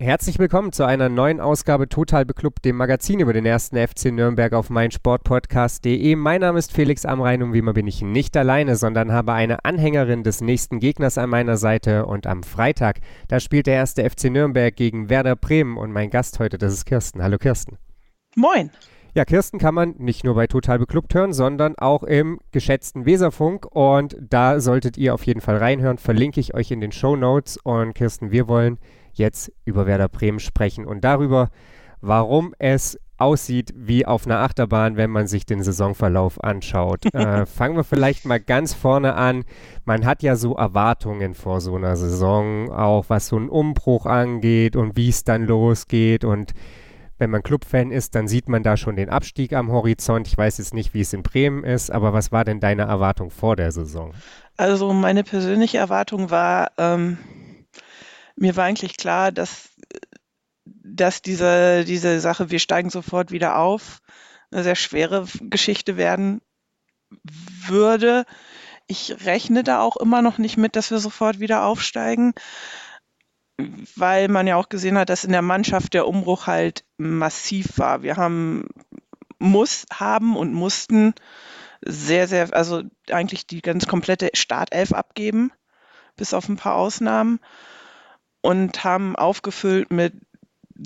Herzlich willkommen zu einer neuen Ausgabe Total Beklubbt, dem Magazin über den ersten FC Nürnberg auf meinsportpodcast.de. Mein Name ist Felix Amrein und wie immer bin ich nicht alleine, sondern habe eine Anhängerin des nächsten Gegners an meiner Seite und am Freitag, da spielt der erste FC Nürnberg gegen Werder Bremen und mein Gast heute, das ist Kirsten. Hallo Kirsten. Moin. Ja, Kirsten kann man nicht nur bei Total Beklubbt hören, sondern auch im geschätzten Weserfunk und da solltet ihr auf jeden Fall reinhören, verlinke ich euch in den Show Notes und Kirsten, wir wollen jetzt über Werder Bremen sprechen und darüber, warum es aussieht wie auf einer Achterbahn, wenn man sich den Saisonverlauf anschaut. äh, fangen wir vielleicht mal ganz vorne an. Man hat ja so Erwartungen vor so einer Saison, auch was so einen Umbruch angeht und wie es dann losgeht. Und wenn man Clubfan ist, dann sieht man da schon den Abstieg am Horizont. Ich weiß jetzt nicht, wie es in Bremen ist, aber was war denn deine Erwartung vor der Saison? Also meine persönliche Erwartung war, ähm, mir war eigentlich klar, dass, dass diese, diese Sache, wir steigen sofort wieder auf, eine sehr schwere Geschichte werden würde. Ich rechne da auch immer noch nicht mit, dass wir sofort wieder aufsteigen, weil man ja auch gesehen hat, dass in der Mannschaft der Umbruch halt massiv war. Wir haben, muss haben und mussten sehr, sehr, also eigentlich die ganz komplette Startelf abgeben, bis auf ein paar Ausnahmen und haben aufgefüllt mit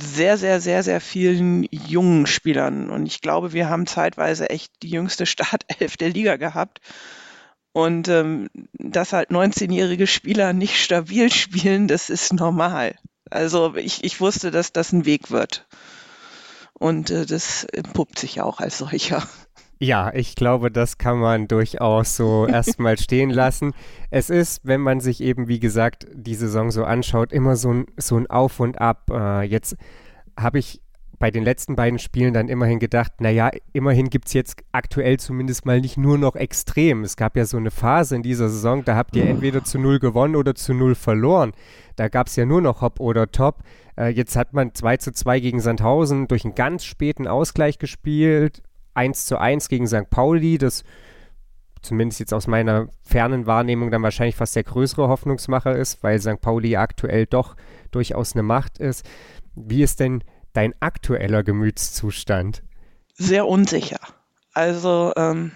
sehr, sehr, sehr, sehr vielen jungen Spielern. Und ich glaube, wir haben zeitweise echt die jüngste Startelf der Liga gehabt. Und ähm, dass halt 19-jährige Spieler nicht stabil spielen, das ist normal. Also ich, ich wusste, dass das ein Weg wird. Und äh, das entpuppt sich auch als solcher. Ja, ich glaube, das kann man durchaus so erstmal stehen lassen. Es ist, wenn man sich eben, wie gesagt, die Saison so anschaut, immer so ein, so ein Auf und Ab. Äh, jetzt habe ich bei den letzten beiden Spielen dann immerhin gedacht, naja, immerhin gibt es jetzt aktuell zumindest mal nicht nur noch extrem. Es gab ja so eine Phase in dieser Saison, da habt ihr entweder zu null gewonnen oder zu null verloren. Da gab es ja nur noch Hop oder Top. Äh, jetzt hat man 2 zu 2 gegen Sandhausen durch einen ganz späten Ausgleich gespielt 1 zu 1 gegen St. Pauli, das zumindest jetzt aus meiner fernen Wahrnehmung dann wahrscheinlich fast der größere Hoffnungsmacher ist, weil St. Pauli aktuell doch durchaus eine Macht ist. Wie ist denn dein aktueller Gemütszustand? Sehr unsicher. Also ähm,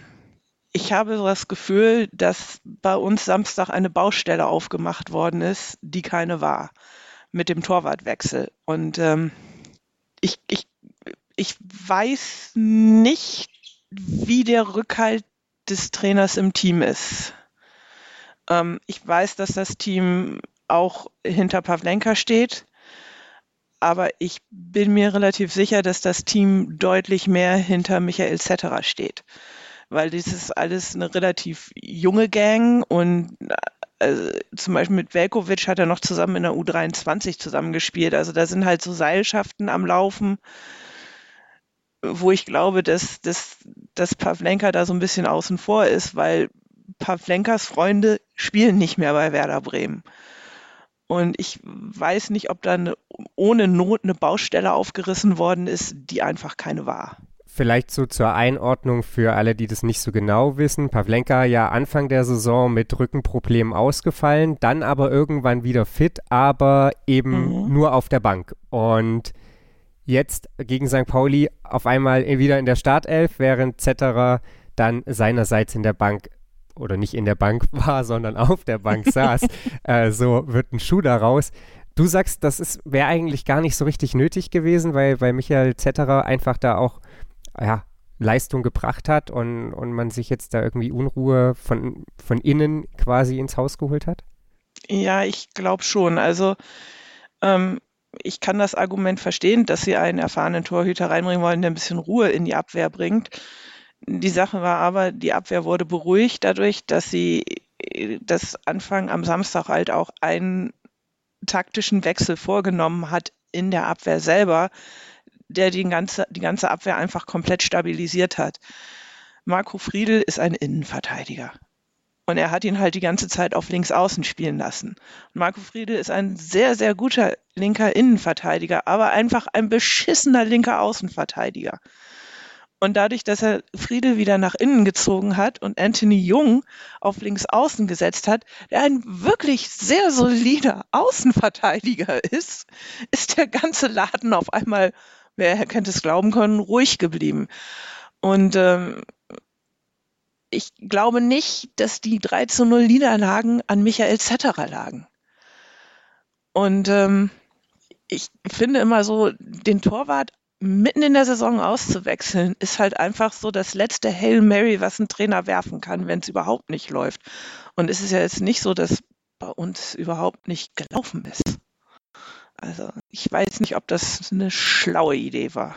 ich habe das Gefühl, dass bei uns Samstag eine Baustelle aufgemacht worden ist, die keine war, mit dem Torwartwechsel. Und ähm, ich, ich ich weiß nicht, wie der Rückhalt des Trainers im Team ist. Ähm, ich weiß, dass das Team auch hinter Pavlenka steht, aber ich bin mir relativ sicher, dass das Team deutlich mehr hinter Michael Zetterer steht, weil das ist alles eine relativ junge Gang und äh, zum Beispiel mit Velkovic hat er noch zusammen in der U23 zusammengespielt. Also da sind halt so Seilschaften am Laufen wo ich glaube, dass, dass, dass Pavlenka da so ein bisschen außen vor ist, weil Pavlenkas Freunde spielen nicht mehr bei Werder Bremen. Und ich weiß nicht, ob da eine, ohne Not eine Baustelle aufgerissen worden ist, die einfach keine war. Vielleicht so zur Einordnung für alle, die das nicht so genau wissen. Pavlenka ja Anfang der Saison mit Rückenproblemen ausgefallen, dann aber irgendwann wieder fit, aber eben mhm. nur auf der Bank. Und jetzt gegen St. Pauli auf einmal wieder in der Startelf, während Zetterer dann seinerseits in der Bank oder nicht in der Bank war, sondern auf der Bank saß. äh, so wird ein Schuh daraus. Du sagst, das wäre eigentlich gar nicht so richtig nötig gewesen, weil, weil Michael Zetterer einfach da auch ja, Leistung gebracht hat und, und man sich jetzt da irgendwie Unruhe von, von innen quasi ins Haus geholt hat? Ja, ich glaube schon. Also ähm, ich kann das Argument verstehen, dass sie einen erfahrenen Torhüter reinbringen wollen, der ein bisschen Ruhe in die Abwehr bringt. Die Sache war aber, die Abwehr wurde beruhigt dadurch, dass sie das Anfang am Samstag halt auch einen taktischen Wechsel vorgenommen hat in der Abwehr selber, der die ganze, die ganze Abwehr einfach komplett stabilisiert hat. Marco Friedl ist ein Innenverteidiger. Und er hat ihn halt die ganze Zeit auf links außen spielen lassen. Und Marco Friede ist ein sehr, sehr guter linker Innenverteidiger, aber einfach ein beschissener linker Außenverteidiger. Und dadurch, dass er Friedel wieder nach innen gezogen hat und Anthony Jung auf links außen gesetzt hat, der ein wirklich sehr solider Außenverteidiger ist, ist der ganze Laden auf einmal, wer hätte es glauben können, ruhig geblieben. Und ähm, ich glaube nicht, dass die 3 zu 0 Niederlagen an Michael Zetterer lagen. Und ähm, ich finde immer so, den Torwart mitten in der Saison auszuwechseln, ist halt einfach so das letzte Hail Mary, was ein Trainer werfen kann, wenn es überhaupt nicht läuft. Und es ist ja jetzt nicht so, dass bei uns überhaupt nicht gelaufen ist. Also ich weiß nicht, ob das eine schlaue Idee war.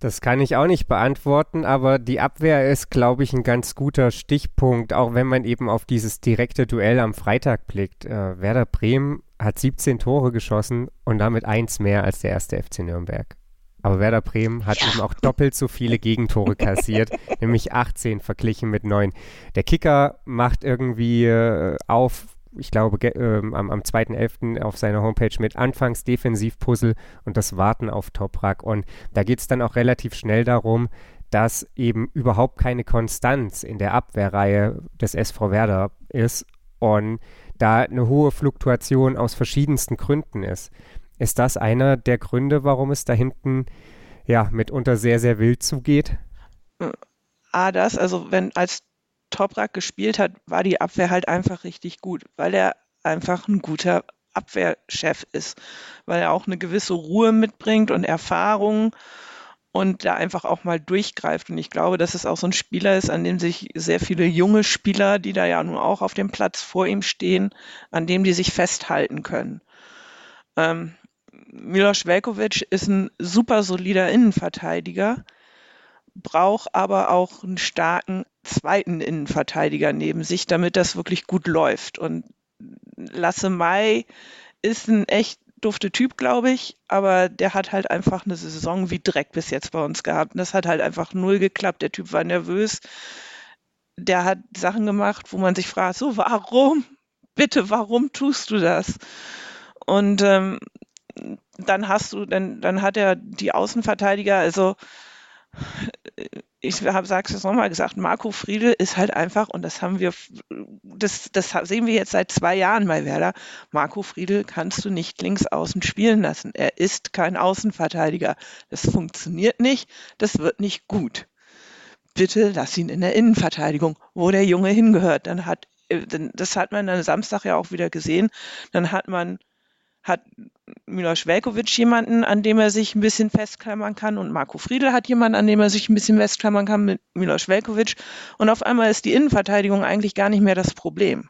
Das kann ich auch nicht beantworten, aber die Abwehr ist, glaube ich, ein ganz guter Stichpunkt, auch wenn man eben auf dieses direkte Duell am Freitag blickt. Äh, Werder Bremen hat 17 Tore geschossen und damit eins mehr als der erste FC Nürnberg. Aber Werder Bremen hat ja. eben auch doppelt so viele Gegentore kassiert, nämlich 18 verglichen mit 9. Der Kicker macht irgendwie äh, auf, ich glaube, äh, am, am 2.11. auf seiner Homepage mit Anfangs Defensivpuzzle und das Warten auf Toprak. Und da geht es dann auch relativ schnell darum, dass eben überhaupt keine Konstanz in der Abwehrreihe des SV Werder ist und da eine hohe Fluktuation aus verschiedensten Gründen ist. Ist das einer der Gründe, warum es da hinten ja mitunter sehr, sehr wild zugeht? A, das, also wenn als Toprak gespielt hat, war die Abwehr halt einfach richtig gut, weil er einfach ein guter Abwehrchef ist, weil er auch eine gewisse Ruhe mitbringt und Erfahrung und da einfach auch mal durchgreift. Und ich glaube, dass es auch so ein Spieler ist, an dem sich sehr viele junge Spieler, die da ja nun auch auf dem Platz vor ihm stehen, an dem die sich festhalten können. Ähm, Milos Velkovic ist ein super solider Innenverteidiger, braucht aber auch einen starken zweiten Innenverteidiger neben sich, damit das wirklich gut läuft. Und Lasse Mai ist ein echt dufte Typ, glaube ich, aber der hat halt einfach eine Saison wie Dreck bis jetzt bei uns gehabt. Und das hat halt einfach null geklappt. Der Typ war nervös. Der hat Sachen gemacht, wo man sich fragt, so warum? Bitte, warum tust du das? Und ähm, dann hast du, dann, dann hat er die Außenverteidiger, also ich habe sag's jetzt nochmal gesagt, Marco Friedel ist halt einfach, und das haben wir, das, das sehen wir jetzt seit zwei Jahren bei Werder, Marco Friedel kannst du nicht links außen spielen lassen. Er ist kein Außenverteidiger. Das funktioniert nicht, das wird nicht gut. Bitte lass ihn in der Innenverteidigung, wo der Junge hingehört. Dann hat, äh, das hat man dann Samstag ja auch wieder gesehen, dann hat man hat Velkovic jemanden, an dem er sich ein bisschen festklammern kann und Marco Friedl hat jemanden, an dem er sich ein bisschen festklammern kann mit Velkovic und auf einmal ist die Innenverteidigung eigentlich gar nicht mehr das Problem.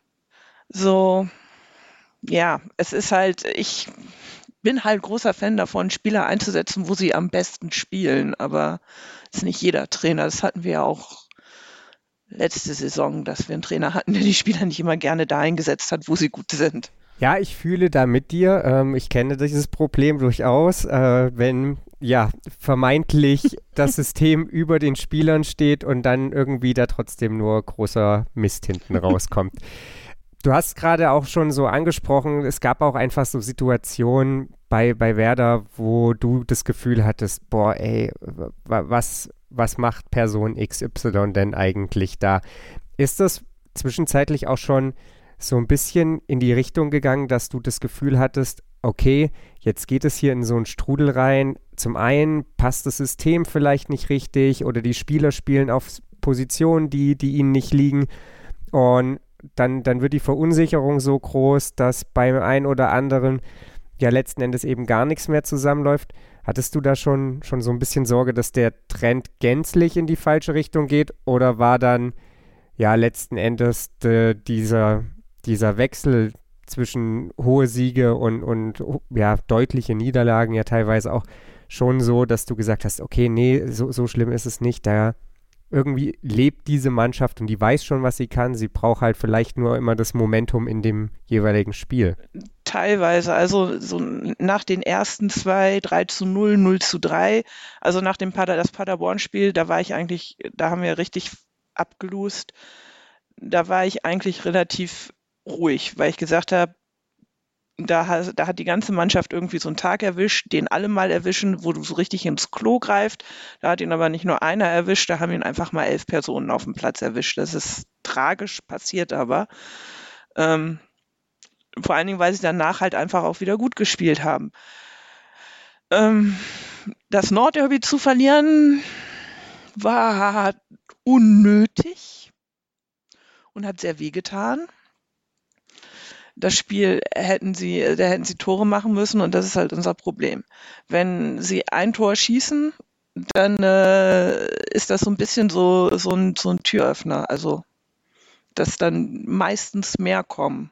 So, ja, es ist halt, ich bin halt großer Fan davon, Spieler einzusetzen, wo sie am besten spielen, aber es ist nicht jeder Trainer. Das hatten wir ja auch letzte Saison, dass wir einen Trainer hatten, der die Spieler nicht immer gerne da eingesetzt hat, wo sie gut sind. Ja, ich fühle da mit dir. Ähm, ich kenne dieses Problem durchaus, äh, wenn ja vermeintlich das System über den Spielern steht und dann irgendwie da trotzdem nur großer Mist hinten rauskommt. Du hast gerade auch schon so angesprochen, es gab auch einfach so Situationen bei, bei Werder, wo du das Gefühl hattest, boah, ey, was, was macht Person XY denn eigentlich da? Ist das zwischenzeitlich auch schon so ein bisschen in die Richtung gegangen, dass du das Gefühl hattest, okay, jetzt geht es hier in so einen Strudel rein. Zum einen passt das System vielleicht nicht richtig oder die Spieler spielen auf Positionen, die, die ihnen nicht liegen. Und dann, dann wird die Verunsicherung so groß, dass beim einen oder anderen ja letzten Endes eben gar nichts mehr zusammenläuft. Hattest du da schon, schon so ein bisschen Sorge, dass der Trend gänzlich in die falsche Richtung geht? Oder war dann ja letzten Endes de, dieser, dieser Wechsel zwischen hohe Siege und, und ja, deutliche Niederlagen ja teilweise auch schon so, dass du gesagt hast, okay, nee, so, so schlimm ist es nicht. Da irgendwie lebt diese Mannschaft und die weiß schon, was sie kann. Sie braucht halt vielleicht nur immer das Momentum in dem jeweiligen Spiel. Teilweise, also so nach den ersten zwei, 3 zu 0, 0 zu 3, also nach dem Pader, das Paderborn-Spiel, da war ich eigentlich, da haben wir richtig abgelust da war ich eigentlich relativ ruhig, weil ich gesagt habe, da, da, hat die ganze Mannschaft irgendwie so einen Tag erwischt, den alle mal erwischen, wo du so richtig ins Klo greift. Da hat ihn aber nicht nur einer erwischt, da haben ihn einfach mal elf Personen auf dem Platz erwischt. Das ist tragisch passiert aber. Ähm, vor allen Dingen, weil sie danach halt einfach auch wieder gut gespielt haben. Ähm, das Nordderby zu verlieren war unnötig und hat sehr wehgetan. Das Spiel hätten sie, da hätten sie Tore machen müssen und das ist halt unser Problem. Wenn sie ein Tor schießen, dann äh, ist das so ein bisschen so, so, ein, so ein Türöffner. Also, dass dann meistens mehr kommen.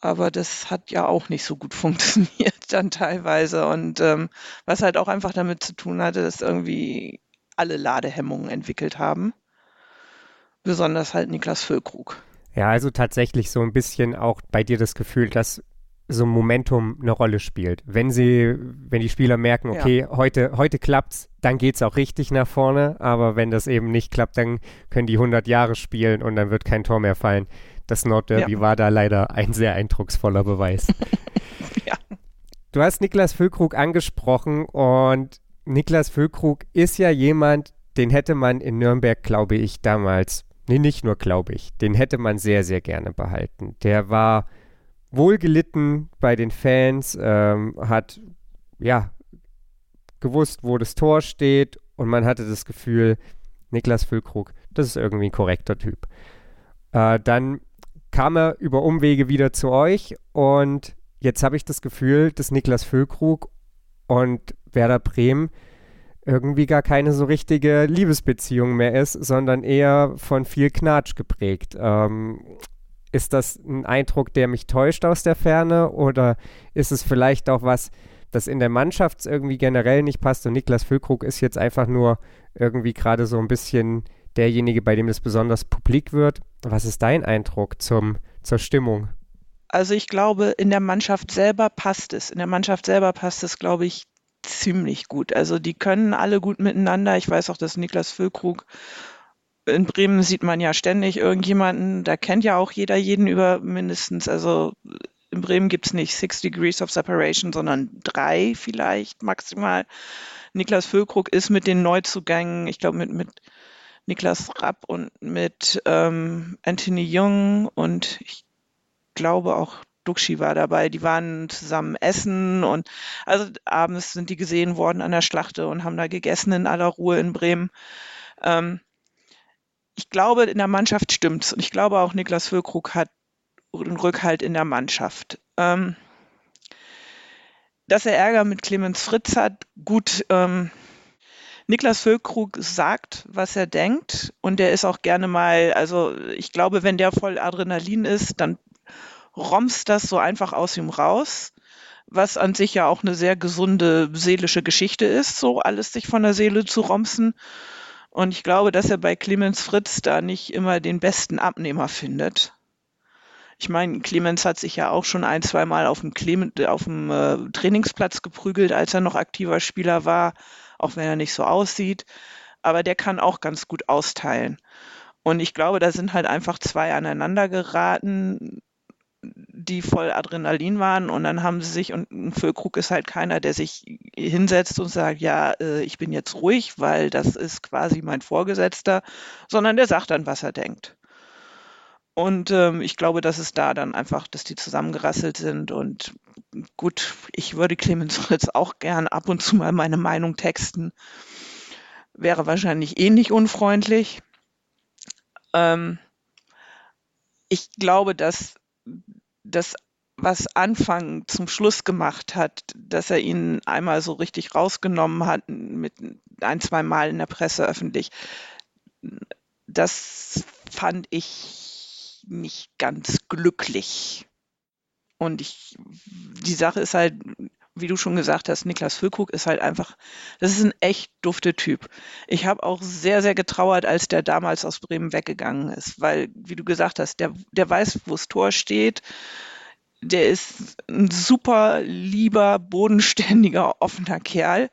Aber das hat ja auch nicht so gut funktioniert dann teilweise. Und ähm, was halt auch einfach damit zu tun hatte, dass irgendwie alle Ladehemmungen entwickelt haben. Besonders halt Niklas Füllkrug. Ja, also tatsächlich so ein bisschen auch bei dir das Gefühl, dass so ein Momentum eine Rolle spielt. Wenn sie, wenn die Spieler merken, okay, ja. heute, heute klappt's, dann geht's auch richtig nach vorne. Aber wenn das eben nicht klappt, dann können die 100 Jahre spielen und dann wird kein Tor mehr fallen. Das Nordderby ja. war da leider ein sehr eindrucksvoller Beweis. ja. Du hast Niklas Füllkrug angesprochen und Niklas Füllkrug ist ja jemand, den hätte man in Nürnberg, glaube ich, damals, nee, nicht nur glaube ich, den hätte man sehr, sehr gerne behalten. Der war wohlgelitten bei den Fans, ähm, hat ja gewusst, wo das Tor steht und man hatte das Gefühl, Niklas Füllkrug, das ist irgendwie ein korrekter Typ. Äh, dann kam er über Umwege wieder zu euch und jetzt habe ich das Gefühl, dass Niklas Füllkrug und Werder Bremen irgendwie gar keine so richtige Liebesbeziehung mehr ist, sondern eher von viel Knatsch geprägt. Ähm, ist das ein Eindruck, der mich täuscht aus der Ferne oder ist es vielleicht auch was, das in der Mannschaft irgendwie generell nicht passt und Niklas Füllkrug ist jetzt einfach nur irgendwie gerade so ein bisschen derjenige, bei dem es besonders publik wird. Was ist dein Eindruck zum, zur Stimmung? Also ich glaube, in der Mannschaft selber passt es. In der Mannschaft selber passt es, glaube ich, ziemlich gut. Also die können alle gut miteinander. Ich weiß auch, dass Niklas Füllkrug in Bremen sieht man ja ständig irgendjemanden, da kennt ja auch jeder jeden über mindestens, also in Bremen gibt es nicht Six Degrees of Separation, sondern drei vielleicht maximal. Niklas Füllkrug ist mit den Neuzugängen, ich glaube mit, mit Niklas Rapp und mit ähm, Anthony Jung und ich glaube auch Duxi war dabei. Die waren zusammen essen und also abends sind die gesehen worden an der Schlachte und haben da gegessen in aller Ruhe in Bremen. Ähm, ich glaube, in der Mannschaft stimmt's. Und ich glaube auch, Niklas Füllkrug hat einen Rückhalt in der Mannschaft. Ähm, dass er Ärger mit Clemens Fritz hat, gut. Ähm, Niklas Füllkrug sagt, was er denkt und der ist auch gerne mal, also ich glaube, wenn der voll Adrenalin ist, dann romst das so einfach aus ihm raus, was an sich ja auch eine sehr gesunde seelische Geschichte ist, so alles sich von der Seele zu romsen. Und ich glaube, dass er bei Clemens Fritz da nicht immer den besten Abnehmer findet. Ich meine, Clemens hat sich ja auch schon ein, zwei Mal auf dem, Clement, auf dem äh, Trainingsplatz geprügelt, als er noch aktiver Spieler war, auch wenn er nicht so aussieht. Aber der kann auch ganz gut austeilen. Und ich glaube, da sind halt einfach zwei aneinander geraten, die voll Adrenalin waren und dann haben sie sich, und ein Füllkrug ist halt keiner, der sich hinsetzt und sagt, ja, äh, ich bin jetzt ruhig, weil das ist quasi mein Vorgesetzter, sondern der sagt dann, was er denkt. Und ähm, ich glaube, dass es da dann einfach, dass die zusammengerasselt sind und gut, ich würde Clemens Fritz auch gern ab und zu mal meine Meinung texten. Wäre wahrscheinlich ähnlich unfreundlich. Ähm, ich glaube, dass das, was Anfang zum Schluss gemacht hat, dass er ihn einmal so richtig rausgenommen hat, mit ein, zwei Mal in der Presse öffentlich, das fand ich nicht ganz glücklich. Und ich, die Sache ist halt, wie du schon gesagt hast, Niklas Füllkrug ist halt einfach, das ist ein echt dufte Typ. Ich habe auch sehr, sehr getrauert, als der damals aus Bremen weggegangen ist, weil, wie du gesagt hast, der, der weiß, wo das Tor steht. Der ist ein super lieber, bodenständiger, offener Kerl.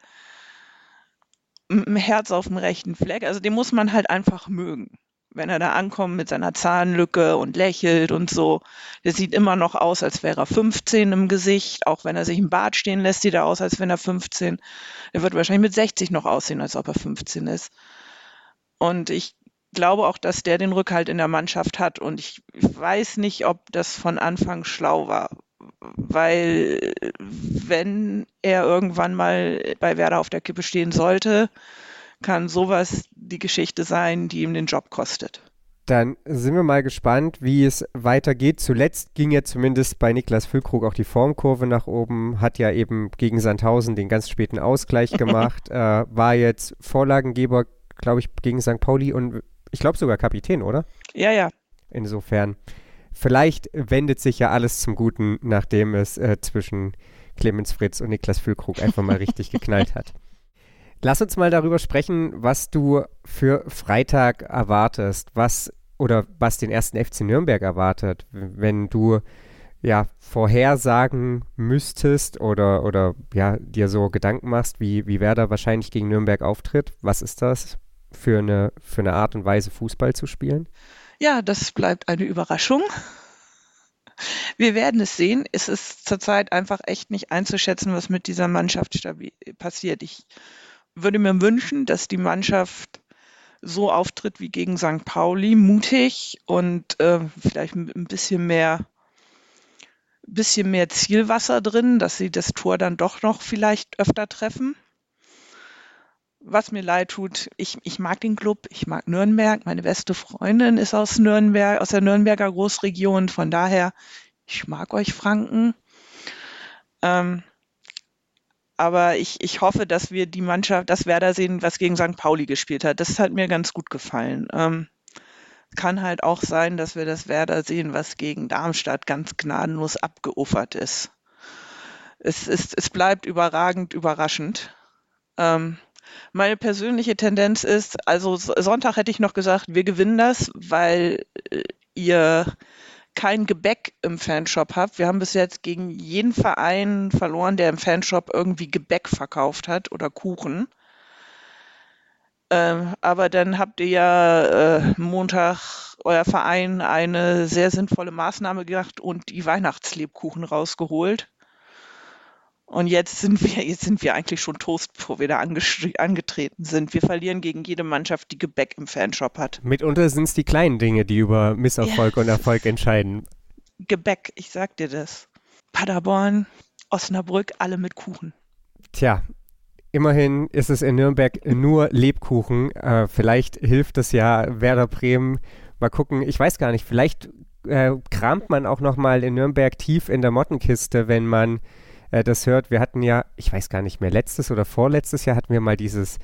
Mit dem Herz auf dem rechten Fleck. Also den muss man halt einfach mögen. Wenn er da ankommt mit seiner Zahnlücke und lächelt und so. Der sieht immer noch aus, als wäre er 15 im Gesicht. Auch wenn er sich im Bart stehen lässt, sieht er aus, als wenn er 15. Er wird wahrscheinlich mit 60 noch aussehen, als ob er 15 ist. Und ich glaube auch, dass der den Rückhalt in der Mannschaft hat. Und ich weiß nicht, ob das von Anfang schlau war. Weil wenn er irgendwann mal bei Werder auf der Kippe stehen sollte, kann sowas die Geschichte sein, die ihm den Job kostet. Dann sind wir mal gespannt, wie es weitergeht. Zuletzt ging ja zumindest bei Niklas Füllkrug auch die Formkurve nach oben, hat ja eben gegen Sandhausen den ganz späten Ausgleich gemacht, äh, war jetzt Vorlagengeber, glaube ich, gegen St. Pauli und ich glaube sogar Kapitän, oder? Ja, ja. Insofern, vielleicht wendet sich ja alles zum Guten, nachdem es äh, zwischen Clemens Fritz und Niklas Füllkrug einfach mal richtig geknallt hat. Lass uns mal darüber sprechen, was du für Freitag erwartest, was oder was den ersten FC Nürnberg erwartet, wenn du ja vorhersagen müsstest oder oder ja dir so Gedanken machst, wie wie Werder wahrscheinlich gegen Nürnberg auftritt. Was ist das für eine für eine Art und Weise Fußball zu spielen? Ja, das bleibt eine Überraschung. Wir werden es sehen. Es ist zurzeit einfach echt nicht einzuschätzen, was mit dieser Mannschaft passiert. Ich würde mir wünschen, dass die Mannschaft so auftritt wie gegen St. Pauli, mutig und äh, vielleicht ein bisschen mehr, bisschen mehr Zielwasser drin, dass sie das Tor dann doch noch vielleicht öfter treffen. Was mir leid tut, ich, ich mag den Club, ich mag Nürnberg, meine beste Freundin ist aus Nürnberg, aus der Nürnberger Großregion, von daher, ich mag euch Franken. Ähm, aber ich, ich hoffe, dass wir die Mannschaft, das Werder sehen, was gegen St. Pauli gespielt hat. Das hat mir ganz gut gefallen. Ähm, kann halt auch sein, dass wir das Werder sehen, was gegen Darmstadt ganz gnadenlos abgeufert ist. Es, ist, es bleibt überragend überraschend. Ähm, meine persönliche Tendenz ist, also Sonntag hätte ich noch gesagt, wir gewinnen das, weil äh, ihr kein Gebäck im Fanshop habt. Wir haben bis jetzt gegen jeden Verein verloren, der im Fanshop irgendwie Gebäck verkauft hat oder Kuchen. Ähm, aber dann habt ihr ja äh, Montag euer Verein eine sehr sinnvolle Maßnahme gemacht und die Weihnachtslebkuchen rausgeholt. Und jetzt sind wir, jetzt sind wir eigentlich schon Toast, bevor wir da angetreten sind. Wir verlieren gegen jede Mannschaft, die Gebäck im Fanshop hat. Mitunter sind es die kleinen Dinge, die über Misserfolg ja. und Erfolg entscheiden. Gebäck, ich sag dir das. Paderborn, Osnabrück, alle mit Kuchen. Tja, immerhin ist es in Nürnberg nur Lebkuchen. Äh, vielleicht hilft es ja Werder Bremen. Mal gucken, ich weiß gar nicht, vielleicht äh, kramt man auch noch mal in Nürnberg tief in der Mottenkiste, wenn man äh, das hört. Wir hatten ja, ich weiß gar nicht mehr, letztes oder vorletztes Jahr hatten wir mal dieses,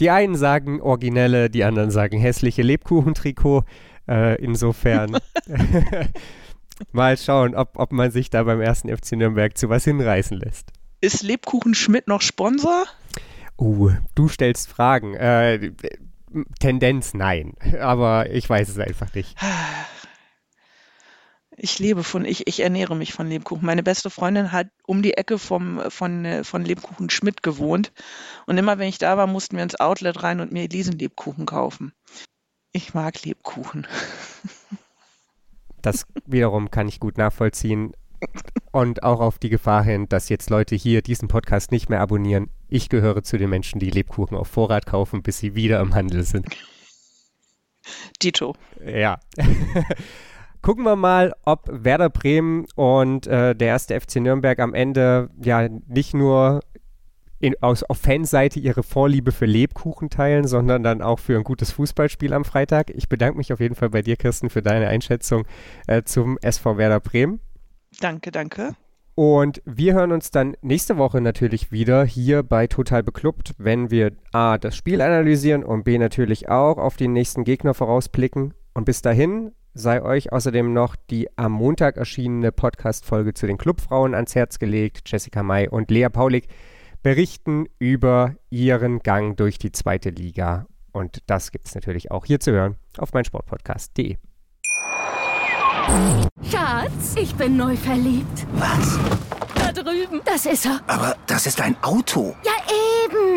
die einen sagen originelle, die anderen sagen hässliche Lebkuchentrikot. Äh, insofern mal schauen, ob, ob man sich da beim ersten FC Nürnberg zu was hinreißen lässt. Ist Lebkuchen Schmidt noch Sponsor? Uh, du stellst Fragen. Äh, Tendenz nein, aber ich weiß es einfach nicht. Ich lebe von, ich, ich ernähre mich von Lebkuchen. Meine beste Freundin hat um die Ecke vom, von, von Lebkuchen Schmidt gewohnt. Und immer wenn ich da war, mussten wir ins Outlet rein und mir Elisenlebkuchen kaufen. Ich mag Lebkuchen. Das wiederum kann ich gut nachvollziehen. Und auch auf die Gefahr hin, dass jetzt Leute hier diesen Podcast nicht mehr abonnieren. Ich gehöre zu den Menschen, die Lebkuchen auf Vorrat kaufen, bis sie wieder im Handel sind. Dito. Ja. gucken wir mal, ob Werder Bremen und äh, der erste FC Nürnberg am Ende ja nicht nur in, aus, auf Fanseite ihre Vorliebe für Lebkuchen teilen, sondern dann auch für ein gutes Fußballspiel am Freitag. Ich bedanke mich auf jeden Fall bei dir, Kirsten, für deine Einschätzung äh, zum SV Werder Bremen. Danke, danke. Und wir hören uns dann nächste Woche natürlich wieder hier bei Total Beklubbt, wenn wir A, das Spiel analysieren und B, natürlich auch auf den nächsten Gegner vorausblicken. Und bis dahin sei euch außerdem noch die am Montag erschienene Podcast-Folge zu den Clubfrauen ans Herz gelegt. Jessica May und Lea Paulik berichten über ihren Gang durch die zweite Liga. Und das gibt es natürlich auch hier zu hören auf meinsportpodcast.de. Schatz, ich bin neu verliebt. Was? Da drüben. Das ist er. Aber das ist ein Auto. Ja, eben.